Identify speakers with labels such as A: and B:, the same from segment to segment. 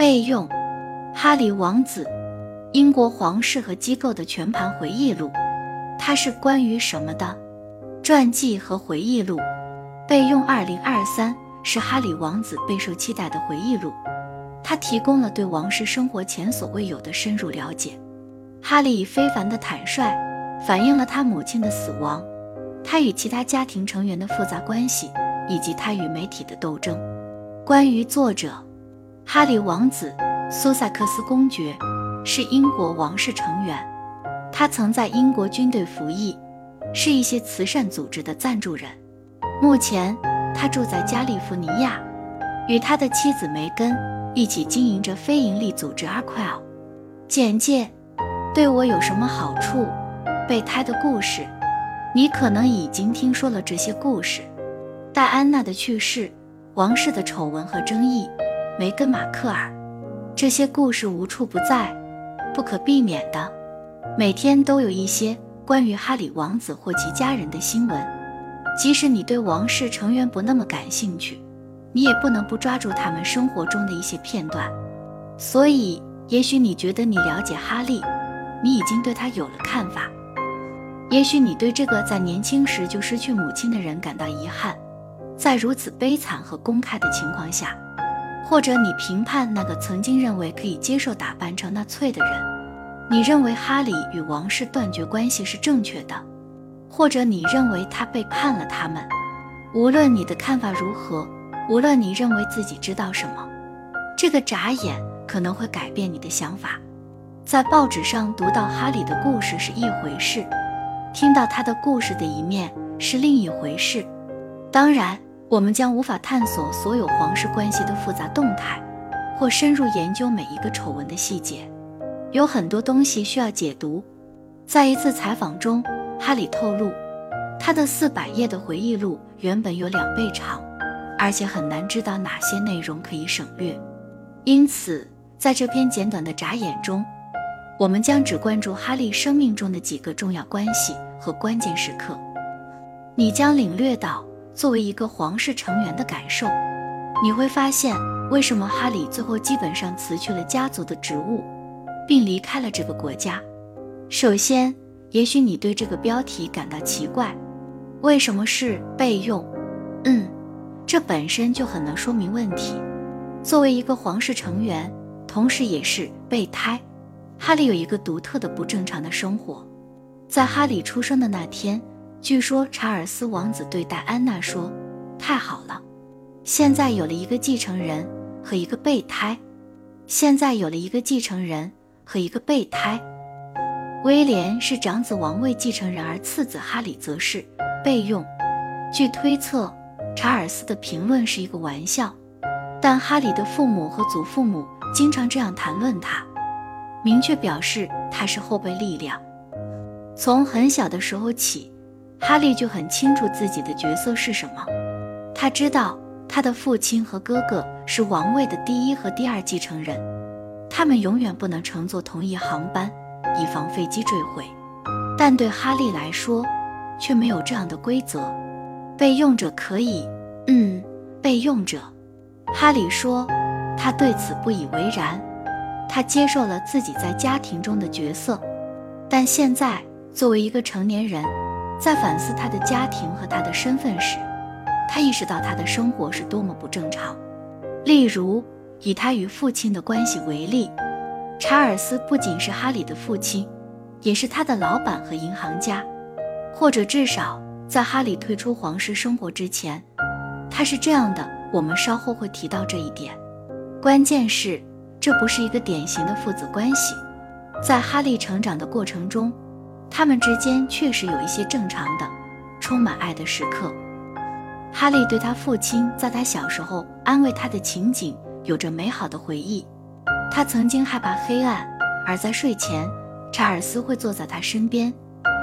A: 备用：哈里王子，英国皇室和机构的全盘回忆录。它是关于什么的？传记和回忆录。备用：二零二三是哈里王子备受期待的回忆录。它提供了对王室生活前所未有的深入了解。哈利以非凡的坦率，反映了他母亲的死亡，他与其他家庭成员的复杂关系，以及他与媒体的斗争。关于作者，哈利王子，苏塞克斯公爵，是英国王室成员。他曾在英国军队服役，是一些慈善组织的赞助人。目前，他住在加利福尼亚，与他的妻子梅根一起经营着非营利组织 Arquel。简介。对我有什么好处？备胎的故事，你可能已经听说了这些故事：戴安娜的去世、王室的丑闻和争议、梅根·马克尔。这些故事无处不在，不可避免的，每天都有一些关于哈里王子或其家人的新闻。即使你对王室成员不那么感兴趣，你也不能不抓住他们生活中的一些片段。所以，也许你觉得你了解哈利。你已经对他有了看法，也许你对这个在年轻时就失去母亲的人感到遗憾，在如此悲惨和公开的情况下，或者你评判那个曾经认为可以接受打扮成纳粹的人，你认为哈里与王室断绝关系是正确的，或者你认为他背叛了他们。无论你的看法如何，无论你认为自己知道什么，这个眨眼可能会改变你的想法。在报纸上读到哈里的故事是一回事，听到他的故事的一面是另一回事。当然，我们将无法探索所有皇室关系的复杂动态，或深入研究每一个丑闻的细节。有很多东西需要解读。在一次采访中，哈里透露，他的四百页的回忆录原本有两倍长，而且很难知道哪些内容可以省略。因此，在这篇简短的眨眼中。我们将只关注哈利生命中的几个重要关系和关键时刻，你将领略到作为一个皇室成员的感受。你会发现为什么哈利最后基本上辞去了家族的职务，并离开了这个国家。首先，也许你对这个标题感到奇怪，为什么是备用？嗯，这本身就很能说明问题。作为一个皇室成员，同时也是备胎。哈利有一个独特的不正常的生活。在哈利出生的那天，据说查尔斯王子对戴安娜说：“太好了，现在有了一个继承人和一个备胎。现在有了一个继承人和一个备胎。威廉是长子王位继承人，而次子哈里则是备用。据推测，查尔斯的评论是一个玩笑，但哈里的父母和祖父母经常这样谈论他。”明确表示他是后备力量。从很小的时候起，哈利就很清楚自己的角色是什么。他知道他的父亲和哥哥是王位的第一和第二继承人，他们永远不能乘坐同一航班，以防飞机坠毁。但对哈利来说，却没有这样的规则。备用者可以，嗯，备用者。哈利说，他对此不以为然。他接受了自己在家庭中的角色，但现在作为一个成年人，在反思他的家庭和他的身份时，他意识到他的生活是多么不正常。例如，以他与父亲的关系为例，查尔斯不仅是哈里的父亲，也是他的老板和银行家，或者至少在哈里退出皇室生活之前，他是这样的。我们稍后会提到这一点。关键是。这不是一个典型的父子关系，在哈利成长的过程中，他们之间确实有一些正常的、充满爱的时刻。哈利对他父亲在他小时候安慰他的情景有着美好的回忆。他曾经害怕黑暗，而在睡前，查尔斯会坐在他身边，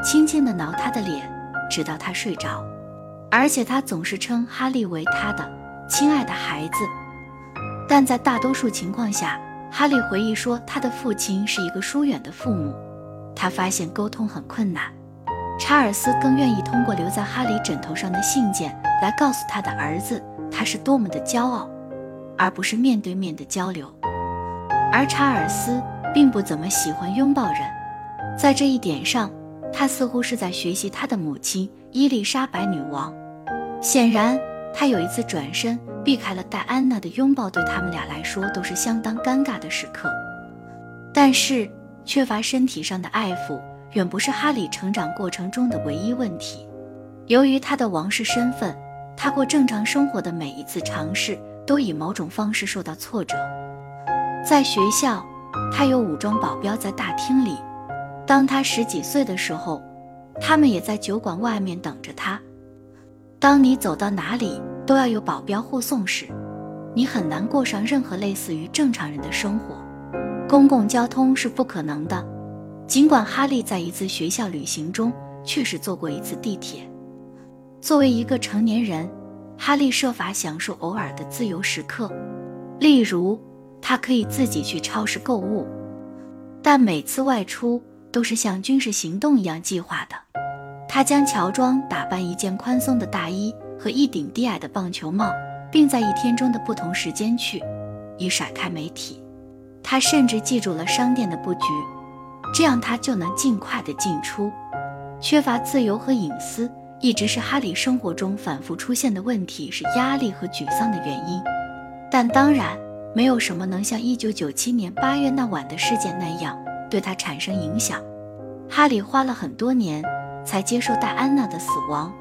A: 轻轻地挠他的脸，直到他睡着。而且他总是称哈利为他的亲爱的孩子。但在大多数情况下，哈利回忆说，他的父亲是一个疏远的父母，他发现沟通很困难。查尔斯更愿意通过留在哈利枕头上的信件来告诉他的儿子，他是多么的骄傲，而不是面对面的交流。而查尔斯并不怎么喜欢拥抱人。在这一点上，他似乎是在学习他的母亲伊丽莎白女王。显然，他有一次转身避开了戴安娜的拥抱，对他们俩来说都是相当尴尬的时刻。但是，缺乏身体上的爱抚远不是哈里成长过程中的唯一问题。由于他的王室身份，他过正常生活的每一次尝试都以某种方式受到挫折。在学校，他有武装保镖在大厅里；当他十几岁的时候，他们也在酒馆外面等着他。当你走到哪里都要有保镖护送时，你很难过上任何类似于正常人的生活。公共交通是不可能的，尽管哈利在一次学校旅行中确实坐过一次地铁。作为一个成年人，哈利设法享受偶尔的自由时刻，例如他可以自己去超市购物，但每次外出都是像军事行动一样计划的。他将乔装打扮一件宽松的大衣和一顶低矮的棒球帽，并在一天中的不同时间去，以甩开媒体。他甚至记住了商店的布局，这样他就能尽快的进出。缺乏自由和隐私一直是哈利生活中反复出现的问题，是压力和沮丧的原因。但当然，没有什么能像1997年8月那晚的事件那样对他产生影响。哈利花了很多年才接受戴安娜的死亡。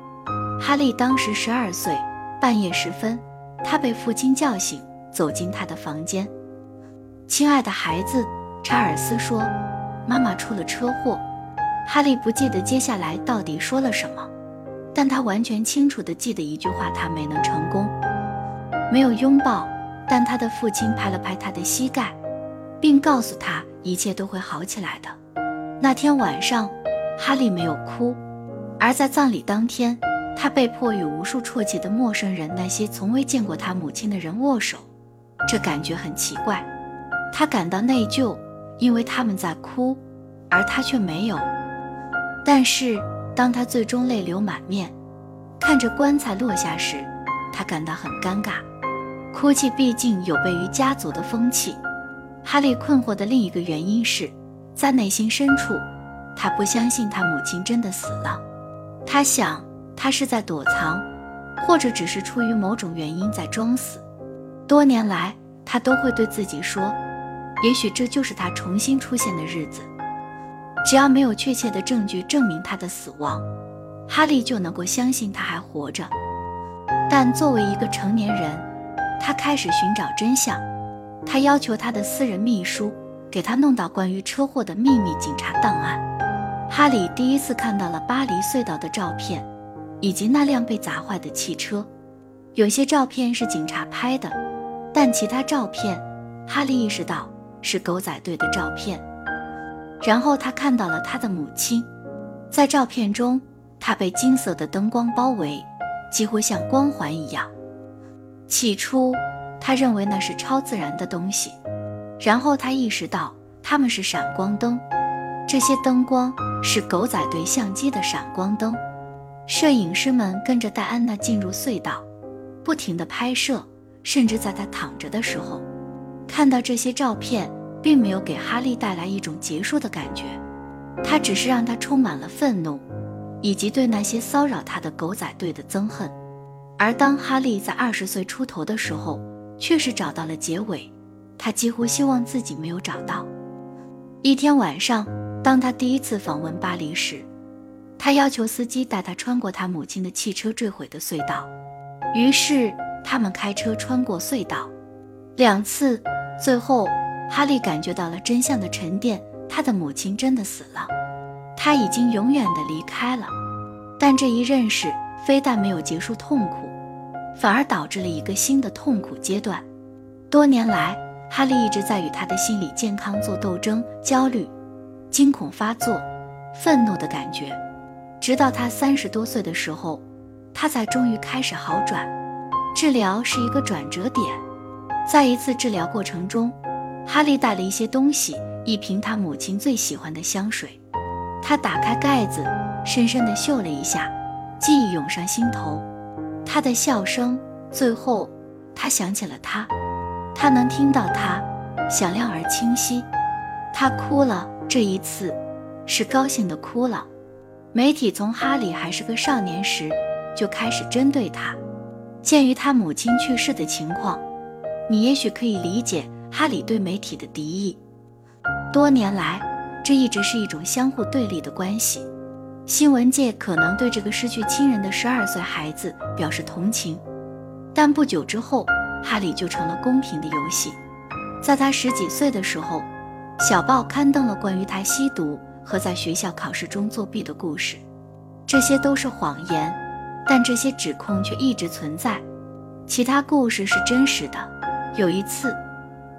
A: 哈利当时十二岁，半夜时分，他被父亲叫醒，走进他的房间。亲爱的孩子，查尔斯说：“妈妈出了车祸。”哈利不记得接下来到底说了什么，但他完全清楚地记得一句话：他没能成功，没有拥抱。但他的父亲拍了拍他的膝盖，并告诉他一切都会好起来的。那天晚上，哈利没有哭，而在葬礼当天，他被迫与无数啜泣的陌生人、那些从未见过他母亲的人握手，这感觉很奇怪。他感到内疚，因为他们在哭，而他却没有。但是当他最终泪流满面，看着棺材落下时，他感到很尴尬。哭泣毕竟有悖于家族的风气。哈利困惑的另一个原因是，在内心深处，他不相信他母亲真的死了。他想，他是在躲藏，或者只是出于某种原因在装死。多年来，他都会对自己说。也许这就是他重新出现的日子。只要没有确切的证据证明他的死亡，哈利就能够相信他还活着。但作为一个成年人，他开始寻找真相。他要求他的私人秘书给他弄到关于车祸的秘密警察档案。哈利第一次看到了巴黎隧道的照片，以及那辆被砸坏的汽车。有些照片是警察拍的，但其他照片，哈利意识到。是狗仔队的照片，然后他看到了他的母亲，在照片中，她被金色的灯光包围，几乎像光环一样。起初，他认为那是超自然的东西，然后他意识到它们是闪光灯，这些灯光是狗仔队相机的闪光灯。摄影师们跟着戴安娜进入隧道，不停地拍摄，甚至在她躺着的时候，看到这些照片。并没有给哈利带来一种结束的感觉，他只是让他充满了愤怒，以及对那些骚扰他的狗仔队的憎恨。而当哈利在二十岁出头的时候，确实找到了结尾，他几乎希望自己没有找到。一天晚上，当他第一次访问巴黎时，他要求司机带他穿过他母亲的汽车坠毁的隧道。于是他们开车穿过隧道，两次，最后。哈利感觉到了真相的沉淀，他的母亲真的死了，他已经永远的离开了。但这一认识非但没有结束痛苦，反而导致了一个新的痛苦阶段。多年来，哈利一直在与他的心理健康做斗争，焦虑、惊恐发作、愤怒的感觉，直到他三十多岁的时候，他才终于开始好转。治疗是一个转折点，在一次治疗过程中。哈利带了一些东西，一瓶他母亲最喜欢的香水。他打开盖子，深深地嗅了一下，记忆涌上心头。他的笑声，最后，他想起了他。他能听到他，响亮而清晰。他哭了，这一次是高兴的哭了。媒体从哈利还是个少年时就开始针对他。鉴于他母亲去世的情况，你也许可以理解哈里对媒体的敌意。多年来，这一直是一种相互对立的关系。新闻界可能对这个失去亲人的十二岁孩子表示同情，但不久之后，哈里就成了公平的游戏。在他十几岁的时候。小报刊登了关于他吸毒和在学校考试中作弊的故事，这些都是谎言，但这些指控却一直存在。其他故事是真实的。有一次，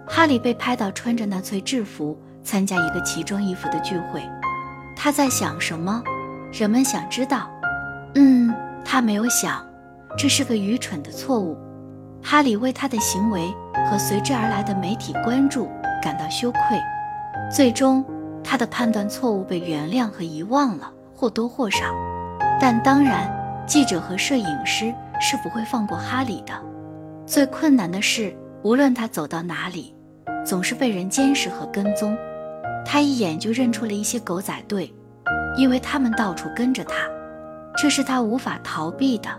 A: 哈利被拍到穿着纳粹制服参加一个奇装异服的聚会，他在想什么？人们想知道。嗯，他没有想，这是个愚蠢的错误。哈利为他的行为和随之而来的媒体关注感到羞愧。最终，他的判断错误被原谅和遗忘了，或多或少。但当然，记者和摄影师是不会放过哈里的。最困难的是，无论他走到哪里，总是被人监视和跟踪。他一眼就认出了一些狗仔队，因为他们到处跟着他。这是他无法逃避的。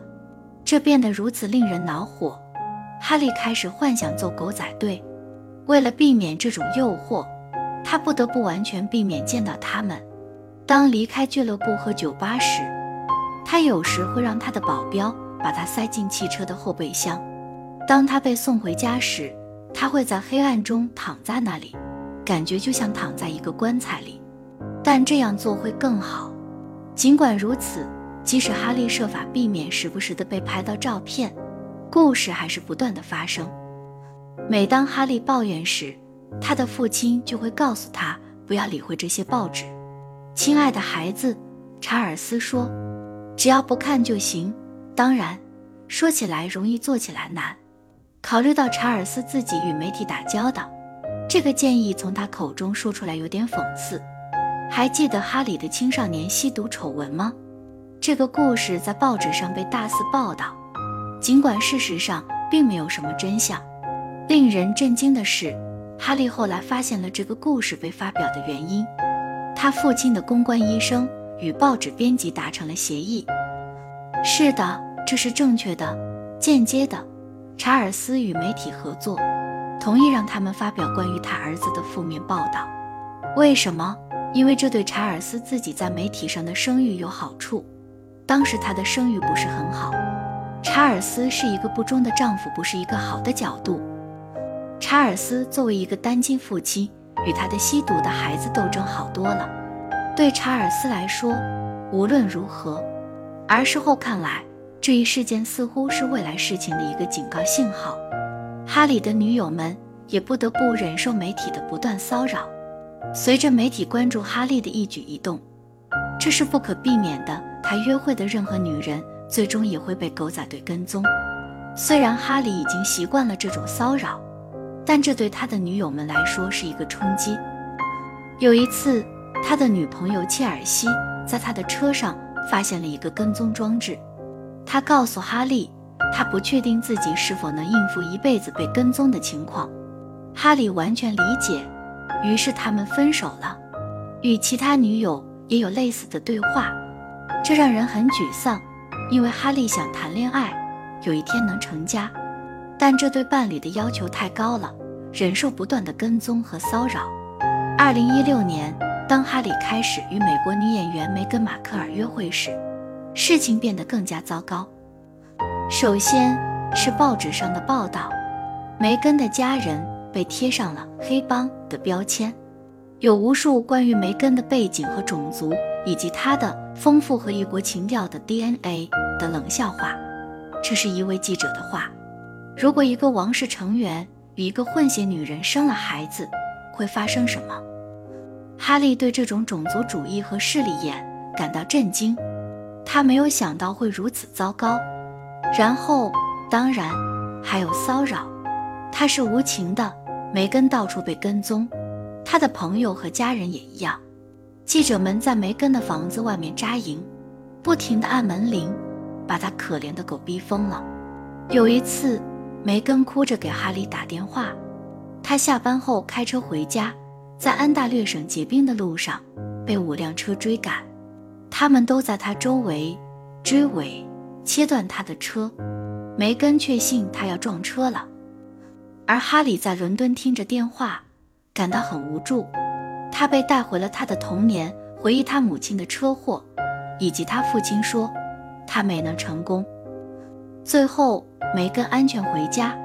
A: 这变得如此令人恼火，哈利开始幻想做狗仔队。为了避免这种诱惑。他不得不完全避免见到他们。当离开俱乐部和酒吧时，他有时会让他的保镖把他塞进汽车的后备箱。当他被送回家时，他会在黑暗中躺在那里，感觉就像躺在一个棺材里。但这样做会更好。尽管如此，即使哈利设法避免时不时的被拍到照片，故事还是不断的发生。每当哈利抱怨时，他的父亲就会告诉他不要理会这些报纸。亲爱的孩子，查尔斯说，只要不看就行。当然，说起来容易，做起来难。考虑到查尔斯自己与媒体打交道，这个建议从他口中说出来有点讽刺。还记得哈里的青少年吸毒丑闻吗？这个故事在报纸上被大肆报道，尽管事实上并没有什么真相。令人震惊的是。哈利后来发现了这个故事被发表的原因，他父亲的公关医生与报纸编辑达成了协议。是的，这是正确的。间接的，查尔斯与媒体合作，同意让他们发表关于他儿子的负面报道。为什么？因为这对查尔斯自己在媒体上的声誉有好处。当时他的声誉不是很好，查尔斯是一个不忠的丈夫，不是一个好的角度。查尔斯作为一个单亲父亲，与他的吸毒的孩子斗争好多了。对查尔斯来说，无论如何，而事后看来，这一事件似乎是未来事情的一个警告信号。哈里的女友们也不得不忍受媒体的不断骚扰。随着媒体关注哈利的一举一动，这是不可避免的。他约会的任何女人，最终也会被狗仔队跟踪。虽然哈利已经习惯了这种骚扰。但这对他的女友们来说是一个冲击。有一次，他的女朋友切尔西在他的车上发现了一个跟踪装置。他告诉哈利，他不确定自己是否能应付一辈子被跟踪的情况。哈利完全理解，于是他们分手了。与其他女友也有类似的对话，这让人很沮丧，因为哈利想谈恋爱，有一天能成家。但这对伴侣的要求太高了，忍受不断的跟踪和骚扰。二零一六年，当哈利开始与美国女演员梅根·马克尔约会时，事情变得更加糟糕。首先是报纸上的报道，梅根的家人被贴上了“黑帮”的标签，有无数关于梅根的背景和种族，以及她的丰富和异国情调的 DNA 的冷笑话。这是一位记者的话。如果一个王室成员与一个混血女人生了孩子，会发生什么？哈利对这种种族主义和势利眼感到震惊，他没有想到会如此糟糕。然后，当然还有骚扰，他是无情的。梅根到处被跟踪，他的朋友和家人也一样。记者们在梅根的房子外面扎营，不停地按门铃，把他可怜的狗逼疯了。有一次。梅根哭着给哈利打电话，他下班后开车回家，在安大略省结冰的路上被五辆车追赶，他们都在他周围追尾，切断他的车。梅根确信他要撞车了，而哈里在伦敦听着电话，感到很无助。他被带回了他的童年，回忆他母亲的车祸，以及他父亲说他没能成功。最后，梅根安全回家，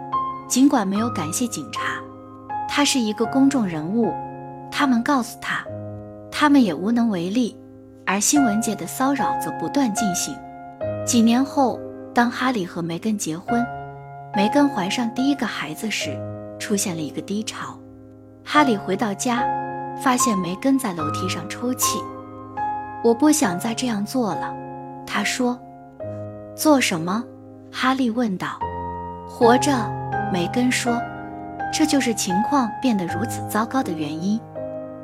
A: 尽管没有感谢警察，他是一个公众人物，他们告诉他，他们也无能为力。而新闻界的骚扰则不断进行。几年后，当哈利和梅根结婚，梅根怀上第一个孩子时，出现了一个低潮。哈利回到家。发现梅根在楼梯上抽泣，我不想再这样做了，他说。做什么？哈利问道。活着，梅根说。这就是情况变得如此糟糕的原因。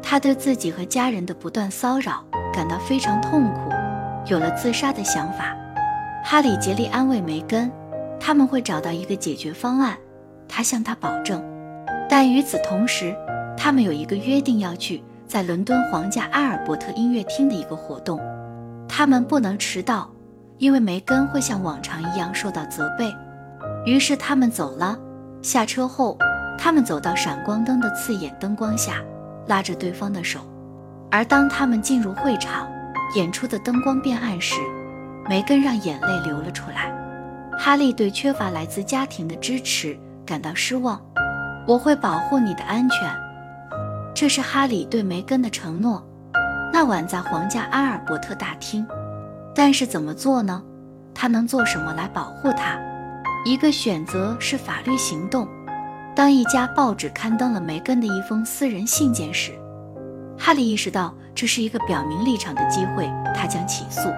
A: 他对自己和家人的不断骚扰感到非常痛苦，有了自杀的想法。哈里竭力安慰梅根，他们会找到一个解决方案，他向他保证。但与此同时，他们有一个约定要去在伦敦皇家阿尔伯特音乐厅的一个活动，他们不能迟到，因为梅根会像往常一样受到责备。于是他们走了。下车后，他们走到闪光灯的刺眼灯光下，拉着对方的手。而当他们进入会场，演出的灯光变暗时，梅根让眼泪流了出来。哈利对缺乏来自家庭的支持感到失望。我会保护你的安全。这是哈里对梅根的承诺。那晚在皇家阿尔伯特大厅，但是怎么做呢？他能做什么来保护他？一个选择是法律行动。当一家报纸刊登了梅根的一封私人信件时，哈利意识到这是一个表明立场的机会。他将起诉。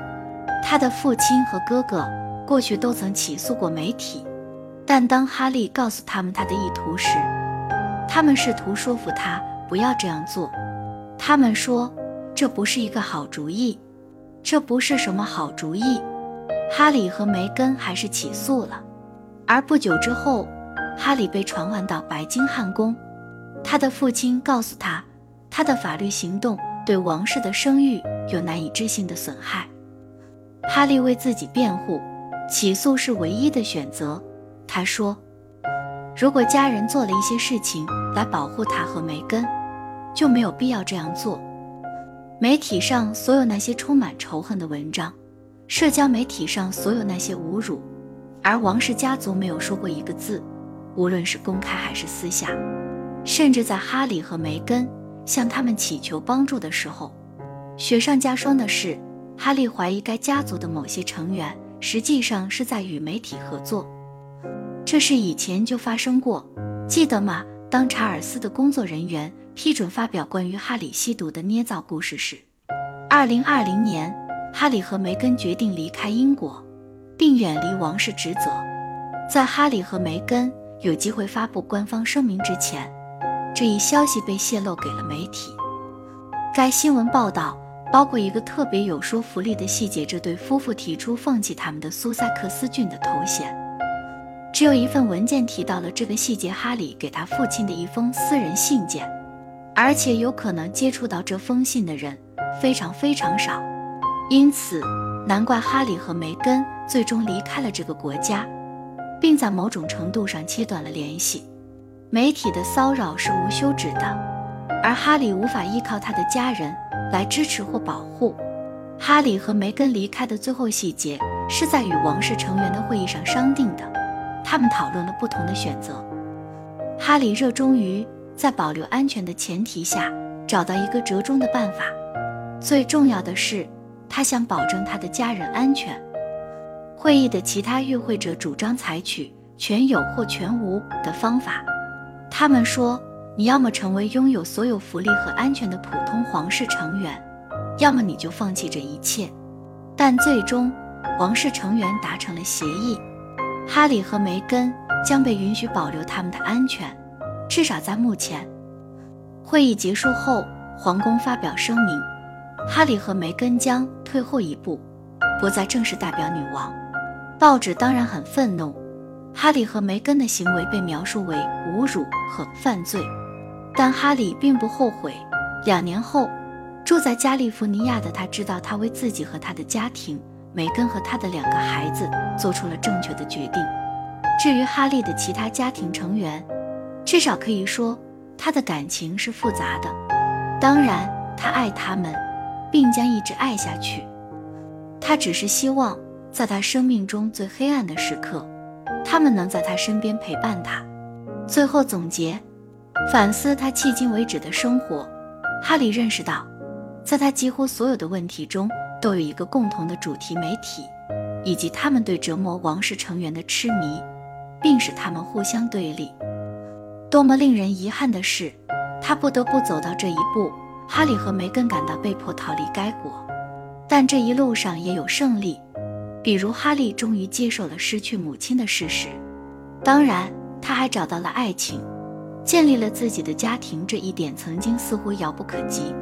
A: 他的父亲和哥哥过去都曾起诉过媒体，但当哈利告诉他们他的意图时，他们试图说服他。不要这样做，他们说这不是一个好主意，这不是什么好主意。哈里和梅根还是起诉了，而不久之后，哈利被传唤到白金汉宫。他的父亲告诉他，他的法律行动对王室的声誉有难以置信的损害。哈利为自己辩护，起诉是唯一的选择。他说，如果家人做了一些事情来保护他和梅根。就没有必要这样做。媒体上所有那些充满仇恨的文章，社交媒体上所有那些侮辱，而王室家族没有说过一个字，无论是公开还是私下。甚至在哈里和梅根向他们祈求帮助的时候，雪上加霜的是，哈利怀疑该家族的某些成员实际上是在与媒体合作。这事以前就发生过，记得吗？当查尔斯的工作人员。批准发表关于哈里吸毒的捏造故事时，二零二零年，哈里和梅根决定离开英国，并远离王室职责。在哈里和梅根有机会发布官方声明之前，这一消息被泄露给了媒体。该新闻报道包括一个特别有说服力的细节：这对夫妇提出放弃他们的苏塞克斯郡的头衔。只有一份文件提到了这个细节：哈里给他父亲的一封私人信件。而且有可能接触到这封信的人非常非常少，因此难怪哈里和梅根最终离开了这个国家，并在某种程度上切断了联系。媒体的骚扰是无休止的，而哈里无法依靠他的家人来支持或保护。哈里和梅根离开的最后细节是在与王室成员的会议上商定的，他们讨论了不同的选择。哈里热衷于。在保留安全的前提下，找到一个折中的办法。最重要的是，他想保证他的家人安全。会议的其他与会者主张采取全有或全无的方法。他们说：“你要么成为拥有所有福利和安全的普通皇室成员，要么你就放弃这一切。”但最终，皇室成员达成了协议：哈里和梅根将被允许保留他们的安全。至少在目前，会议结束后，皇宫发表声明，哈里和梅根将退后一步，不再正式代表女王。报纸当然很愤怒，哈利和梅根的行为被描述为侮辱和犯罪，但哈利并不后悔。两年后，住在加利福尼亚的他知道，他为自己和他的家庭、梅根和他的两个孩子做出了正确的决定。至于哈利的其他家庭成员，至少可以说他的感情是复杂的。当然，他爱他们，并将一直爱下去。他只是希望，在他生命中最黑暗的时刻，他们能在他身边陪伴他。最后总结，反思他迄今为止的生活，哈里认识到，在他几乎所有的问题中，都有一个共同的主题媒体，以及他们对折磨王室成员的痴迷。并使他们互相对立。多么令人遗憾的是，他不得不走到这一步。哈里和梅根感到被迫逃离该国，但这一路上也有胜利，比如哈利终于接受了失去母亲的事实。当然，他还找到了爱情，建立了自己的家庭。这一点曾经似乎遥不可及。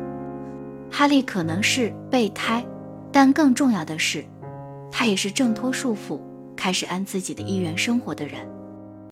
A: 哈利可能是备胎，但更重要的是，他也是挣脱束缚。开始按自己的意愿生活的人。